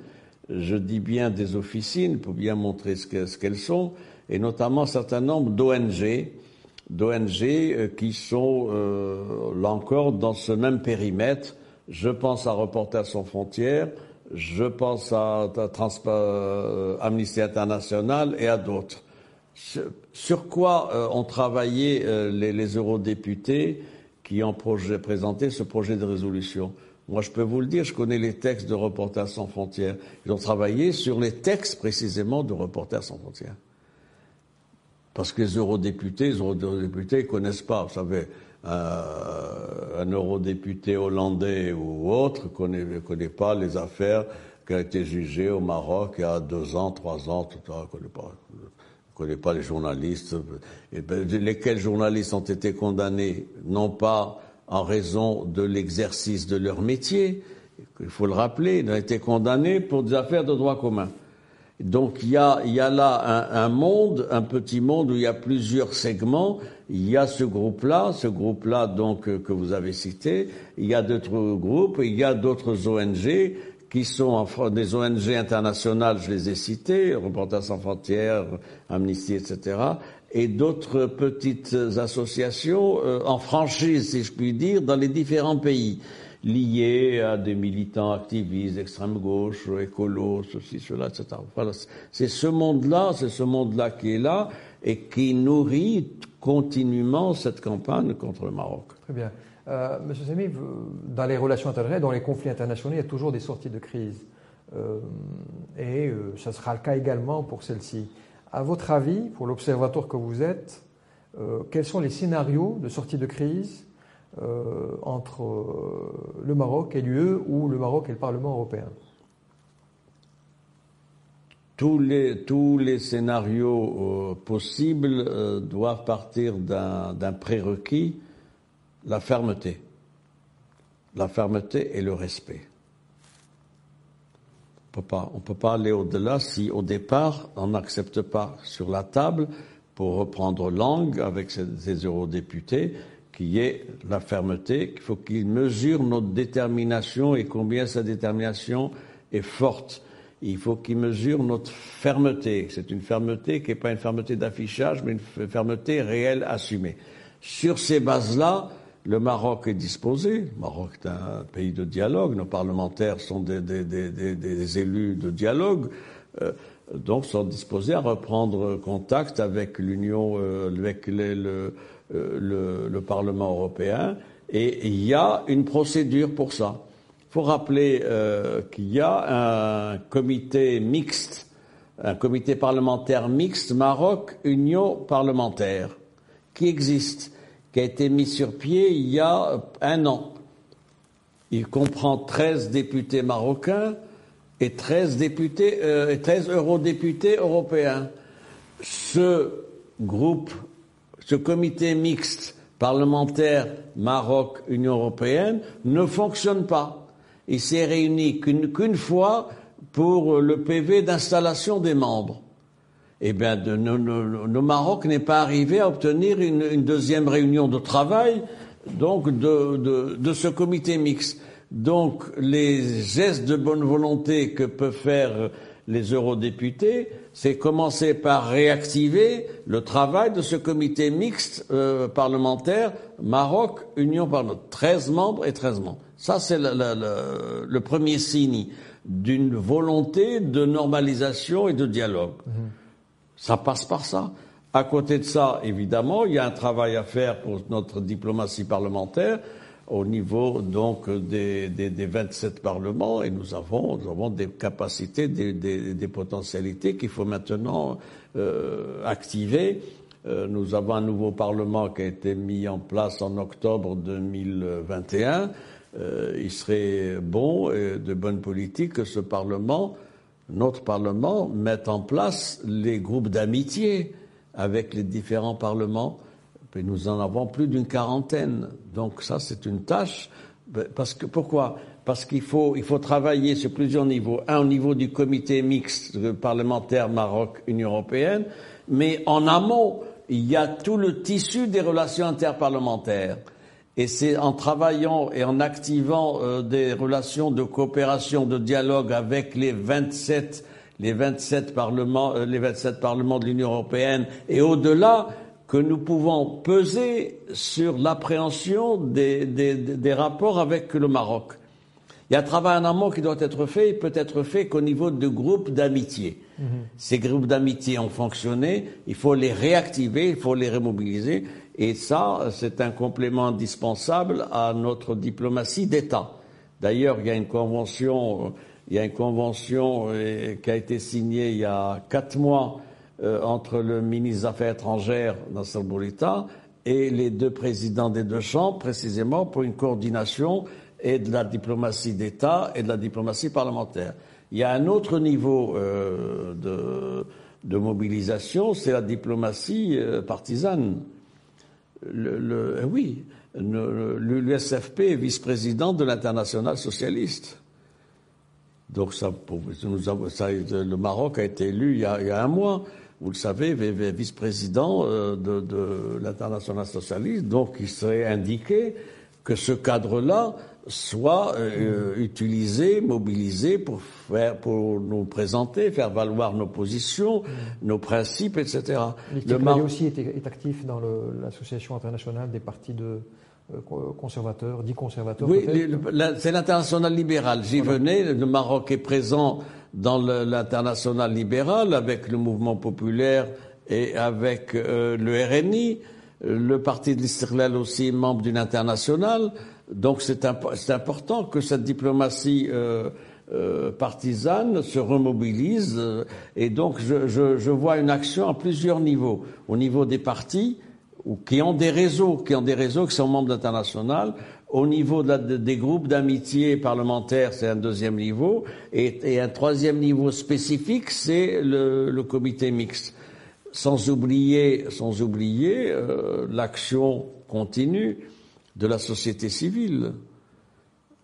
je dis bien des officines pour bien montrer ce qu'elles sont, et notamment un certain nombre d'ONG, d'ONG euh, qui sont là encore dans ce même périmètre. Je pense à Reporters sans frontières, je pense à, euh, Amnesty International et à d'autres. Sur, quoi euh, ont travaillé euh, les, eurodéputés qui ont présenté ce projet de résolution? Moi, je peux vous le dire, je connais les textes de Reporters sans frontières. Ils ont travaillé sur les textes précisément de Reporters sans frontières. Parce que les eurodéputés, les eurodéputés, ne connaissent pas. Vous savez, un eurodéputé hollandais ou autre ne connaît, connaît, pas les affaires qui ont été jugées au Maroc il y a deux ans, trois ans, tout ça, ne connaît pas. pas les journalistes. Ben, lesquels journalistes ont été condamnés, non pas en raison de l'exercice de leur métier, il faut le rappeler, ils ont été condamnés pour des affaires de droit commun. Donc il y a, il y a là un, un, monde, un petit monde où il y a plusieurs segments. Il y a ce groupe-là, ce groupe-là donc euh, que vous avez cité. Il y a d'autres groupes, il y a d'autres ONG qui sont des ONG internationales, je les ai citées, Reporters sans frontières, Amnesty, etc. Et d'autres petites associations euh, en franchise, si je puis dire, dans les différents pays liés à des militants activistes, extrême gauche, écolos, ceci, cela, etc. Voilà. C'est ce monde-là, c'est ce monde-là qui est là et qui nourrit continuellement cette campagne contre le Maroc. Très bien. Euh, Monsieur Sami, dans les relations internationales, dans les conflits internationaux, il y a toujours des sorties de crise. Euh, et euh, ça sera le cas également pour celle-ci. À votre avis, pour l'observatoire que vous êtes, euh, quels sont les scénarios de sortie de crise euh, entre euh, le Maroc et l'UE ou le Maroc et le Parlement européen? Tous les, tous les scénarios possibles doivent partir d'un prérequis, la fermeté. La fermeté et le respect. On ne peut pas aller au-delà si au départ on n'accepte pas sur la table, pour reprendre langue avec ces, ces eurodéputés, qui est la fermeté, qu'il faut qu'il mesure notre détermination et combien sa détermination est forte. Il faut qu'il mesure notre fermeté. C'est une fermeté qui n'est pas une fermeté d'affichage, mais une fermeté réelle, assumée. Sur ces bases-là, le Maroc est disposé. Le Maroc est un pays de dialogue. Nos parlementaires sont des, élus de dialogue. Euh, donc sont disposés à reprendre contact avec l'Union, euh, avec euh, le, Parlement européen, et il y a une procédure pour ça. Il faut rappeler qu'il y a un comité mixte, un comité parlementaire mixte Maroc-Union parlementaire, qui existe, qui a été mis sur pied il y a un an. Il comprend 13 députés marocains et 13 députés euh, et 13 eurodéputés européens. Ce groupe ce comité mixte parlementaire Maroc-Union européenne ne fonctionne pas. Il s'est réuni qu'une fois pour le PV d'installation des membres. Eh bien, le Maroc n'est pas arrivé à obtenir une, deuxième réunion de travail donc de, de, ce comité mixte. Donc, les gestes de bonne volonté que peuvent faire les eurodéputés, c'est commencer par réactiver le travail de ce comité mixte euh, parlementaire Maroc-Union parlementaire. 13 membres et 13 membres. Ça, c'est le, le, le, premier signe d'une volonté de normalisation et de dialogue. Mmh. Ça passe par ça. À côté de ça, évidemment, il y a un travail à faire pour notre diplomatie parlementaire au niveau donc des, des, des 27 parlements et nous avons, nous avons des capacités, des, des, potentialités qu'il faut maintenant euh, activer. Euh, nous avons un nouveau parlement qui a été mis en place en octobre 2021. Euh, il serait bon et de bonne politique que ce parlement, notre parlement, mette en place les groupes d'amitié avec les différents parlements Et nous en avons plus d'une quarantaine. Donc ça, c'est une tâche. Parce que pourquoi? Parce qu'il faut, il faut travailler sur plusieurs niveaux. Un au niveau du comité mixte parlementaire Maroc-Union européenne, mais en amont, il y a tout le tissu des relations interparlementaires. Et c'est en travaillant et en activant euh, des relations de coopération, de dialogue avec les 27, les 27 parlements, euh, les 27 parlements de l'Union européenne et au-delà que nous pouvons peser sur l'appréhension des, des, des, rapports avec le Maroc. Il y a un travail en amont qui doit être fait, il peut être fait qu'au niveau de groupes d'amitié. Mm-hmm. Ces groupes d'amitié ont fonctionné, il faut les réactiver, il faut les remobiliser. Et ça, c'est un complément indispensable à notre diplomatie d'État. D'ailleurs, il y a une convention, il y a une convention euh, qui a été signée il y a quatre mois euh, entre le ministre des Affaires étrangères, Nasser Bourita, et les deux présidents des deux chambres, précisément pour une coordination et de la diplomatie d'État et de la diplomatie parlementaire. Il y a un autre niveau euh, de, de, mobilisation, c'est la diplomatie partisane le, eh oui, l'USFP est vice-président de l'international socialiste. Donc ça, le Maroc a été élu il y a, un mois, vous le savez, vice-président euh, de, de l'international socialiste. Donc il serait indiqué que ce cadre-là soit euh, utilisé, mobilisé pour faire, pour nous présenter, faire valoir nos positions, nos principes, etc. Le Mali aussi est, actif dans l'association internationale des partis de euh, conservateurs, dits conservateurs. Oui, c'est l'international libéral. J'y venais. Le Maroc est présent dans l'international libéral avec le mouvement populaire et avec euh, le RNI. Le parti de l'Istiklal aussi est membre d'une internationale. Donc c'est important que cette diplomatie euh, euh, partisane se remobilise. Euh, et donc je, je, je, vois une action à plusieurs niveaux. Au niveau des partis, ou qui ont des réseaux, qui ont des réseaux qui sont membres international. Au niveau de la, des groupes d'amitié parlementaires, c'est un deuxième niveau. Et, et, un troisième niveau spécifique, c'est le, le, comité mixte. Sans oublier, sans oublier euh, l'action continue de la société civile.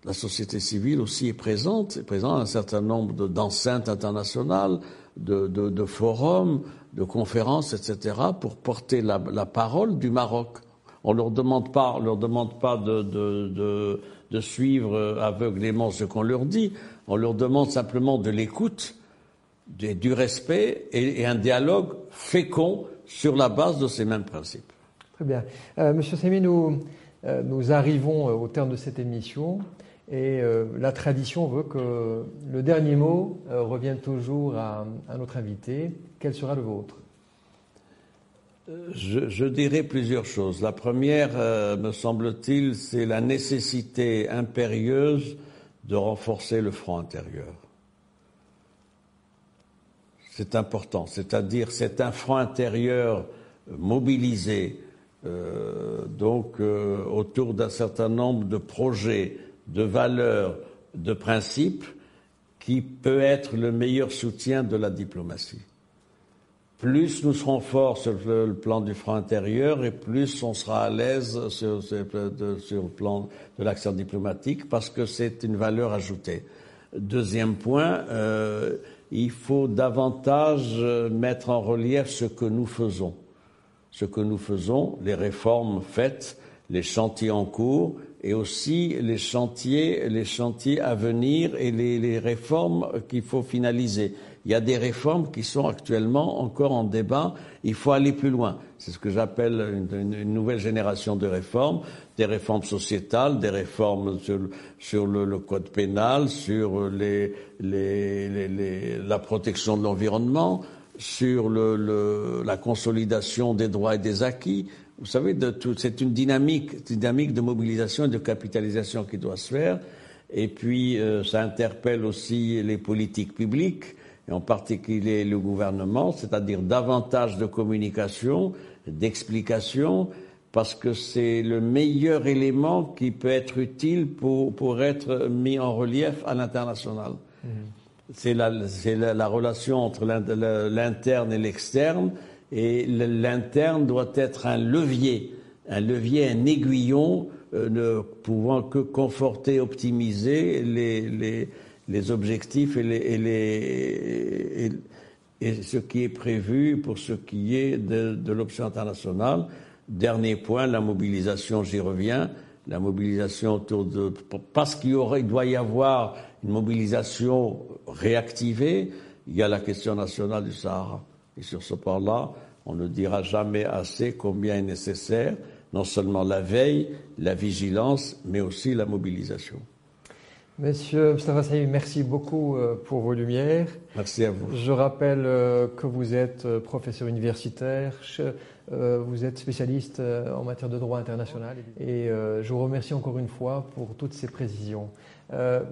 La société civile aussi est présente, est présente un certain nombre d'enceintes internationales, de, forums, de conférences, etc., pour porter la, parole du Maroc. On leur demande pas, on leur demande pas de, suivre aveuglément ce qu'on leur dit. On leur demande simplement de l'écoute, du respect et, un dialogue fécond sur la base de ces mêmes principes. Très bien. Euh, Monsieur Samy, nous, nous arrivons euh, au terme de cette émission et euh, la tradition veut que le dernier mot revienne toujours à, notre invité. Quel sera le vôtre? Je, je, dirais plusieurs choses. La première, me semble-t-il, c'est la nécessité impérieuse de renforcer le front intérieur. C'est important, c'est-à-dire c'est un front intérieur mobilisé, euh, donc euh, autour d'un certain nombre de projets, de valeurs, de principes qui peut être le meilleur soutien de la diplomatie. Plus nous serons forts sur le, plan du front intérieur et plus on sera à l'aise sur, sur, le plan de l'action diplomatique parce que c'est une valeur ajoutée. Deuxième point, euh, il faut davantage mettre en relief ce que nous faisons ce que nous faisons, les réformes faites, les chantiers en cours et aussi les chantiers, les chantiers à venir et les, les réformes qu'il faut finaliser. Il y a des réformes qui sont actuellement encore en débat. Il faut aller plus loin. C'est ce que j'appelle une, une, nouvelle génération de réformes, des réformes sociétales, des réformes sur, sur le, le, code pénal, sur les, les, les, la protection de l'environnement, sur le, la consolidation des droits et des acquis. Vous savez, c'est une dynamique, dynamique de mobilisation et de capitalisation qui doit se faire. Et puis, euh, ça interpelle aussi les politiques publiques, et en particulier le gouvernement, c'est-à-dire davantage de communication, d'explication, parce que c'est le meilleur élément qui peut être utile pour, pour être mis en relief à l'international. Mmh c'est la, la, la, relation entre l'interne et l'externe Et l'interne doit être un levier, un levier, un aiguillon euh, ne pouvant que conforter, optimiser les, les, les objectifs et, les, et, ce qui est prévu pour ce qui est de, de l'option internationale. Dernier point, la mobilisation, j'y reviens. La mobilisation autour de. Parce qu'il doit y avoir une mobilisation réactivée, il y a la question nationale du Sahara. Et sur ce point-là, on ne dira jamais assez combien est nécessaire non seulement la veille, la vigilance, mais aussi la mobilisation. Monsieur Mustafa Saïd, merci beaucoup euh, pour vos lumières. Merci à vous. Je rappelle euh, que vous êtes euh, professeur universitaire, vous êtes spécialiste en matière de droit international et je vous remercie encore une fois pour toutes ces précisions.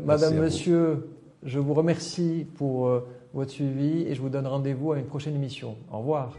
Madame, Monsieur, je vous remercie pour votre suivi et je vous donne rendez-vous à une prochaine émission. Au revoir.